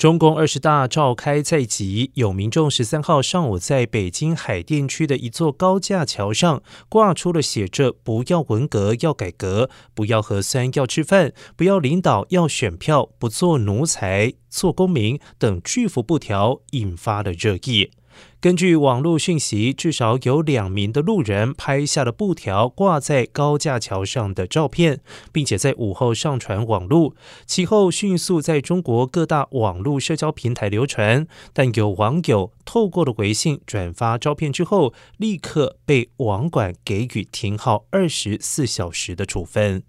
中共二十大召开在即，有民众十三号上午在北京海淀区的一座高架桥上挂出了写着“不要文革要改革，不要核酸要吃饭，不要领导要选票，不做奴才做公民”等巨幅布条，引发了热议。根据网络讯息，至少有两名的路人拍下了布条挂在高架桥上的照片，并且在午后上传网络，其后迅速在中国各大网络社交平台流传。但有网友透过了微信转发照片之后，立刻被网管给予停号二十四小时的处分。